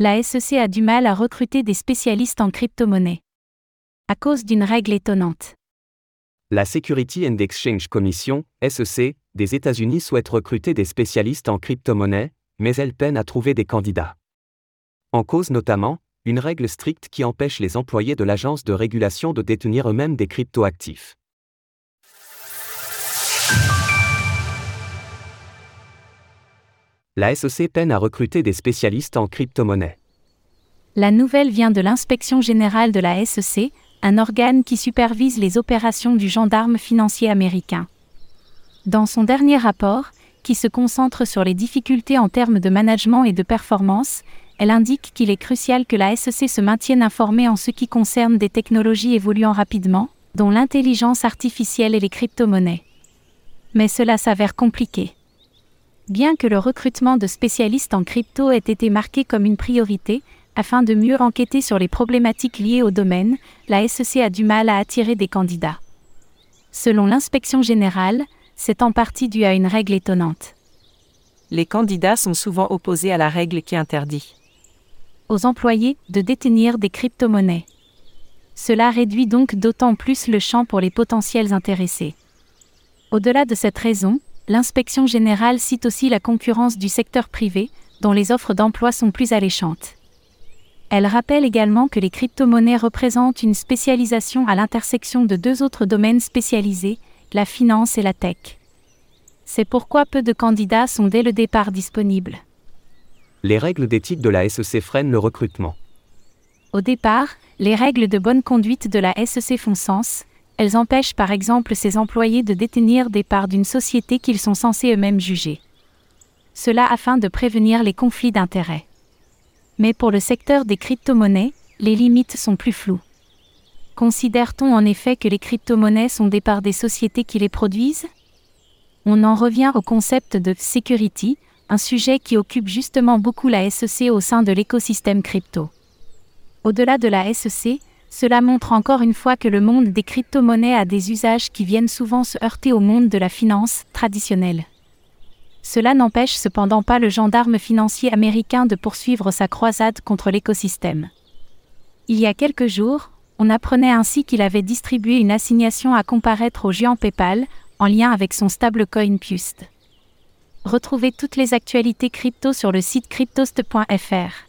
La SEC a du mal à recruter des spécialistes en crypto-monnaie. À cause d'une règle étonnante. La Security and Exchange Commission, SEC, des États-Unis souhaite recruter des spécialistes en crypto-monnaie, mais elle peine à trouver des candidats. En cause notamment, une règle stricte qui empêche les employés de l'agence de régulation de détenir eux-mêmes des crypto-actifs. La SEC peine à recruter des spécialistes en crypto-monnaie. La nouvelle vient de l'inspection générale de la SEC, un organe qui supervise les opérations du gendarme financier américain. Dans son dernier rapport, qui se concentre sur les difficultés en termes de management et de performance, elle indique qu'il est crucial que la SEC se maintienne informée en ce qui concerne des technologies évoluant rapidement, dont l'intelligence artificielle et les crypto-monnaies. Mais cela s'avère compliqué. Bien que le recrutement de spécialistes en crypto ait été marqué comme une priorité, afin de mieux enquêter sur les problématiques liées au domaine, la SEC a du mal à attirer des candidats. Selon l'inspection générale, c'est en partie dû à une règle étonnante. Les candidats sont souvent opposés à la règle qui interdit aux employés de détenir des crypto-monnaies. Cela réduit donc d'autant plus le champ pour les potentiels intéressés. Au-delà de cette raison, l'inspection générale cite aussi la concurrence du secteur privé, dont les offres d'emploi sont plus alléchantes. Elle rappelle également que les crypto-monnaies représentent une spécialisation à l'intersection de deux autres domaines spécialisés, la finance et la tech. C'est pourquoi peu de candidats sont dès le départ disponibles. Les règles d'éthique de la SEC freinent le recrutement. Au départ, les règles de bonne conduite de la SEC font sens, elles empêchent par exemple ses employés de détenir des parts d'une société qu'ils sont censés eux-mêmes juger. Cela afin de prévenir les conflits d'intérêts. Mais pour le secteur des crypto-monnaies, les limites sont plus floues. Considère-t-on en effet que les crypto-monnaies sont des parts des sociétés qui les produisent? On en revient au concept de security, un sujet qui occupe justement beaucoup la SEC au sein de l'écosystème crypto. Au-delà de la SEC, cela montre encore une fois que le monde des crypto-monnaies a des usages qui viennent souvent se heurter au monde de la finance traditionnelle. Cela n'empêche cependant pas le gendarme financier américain de poursuivre sa croisade contre l'écosystème. Il y a quelques jours, on apprenait ainsi qu'il avait distribué une assignation à comparaître au géant PayPal, en lien avec son stablecoin Pust. Retrouvez toutes les actualités crypto sur le site cryptost.fr.